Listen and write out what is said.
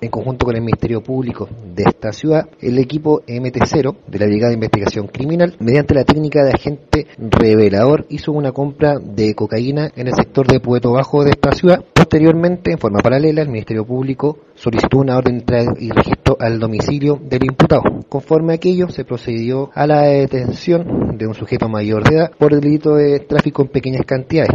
En conjunto con el Ministerio Público de esta ciudad, el equipo MT0 de la Brigada de Investigación Criminal, mediante la técnica de agente revelador, hizo una compra de cocaína en el sector de Pueto Bajo de esta ciudad. Posteriormente, en forma paralela, el Ministerio Público solicitó una orden de entrada y registro al domicilio del imputado. Conforme a aquello, se procedió a la detención de un sujeto mayor de edad por delito de tráfico en pequeñas cantidades.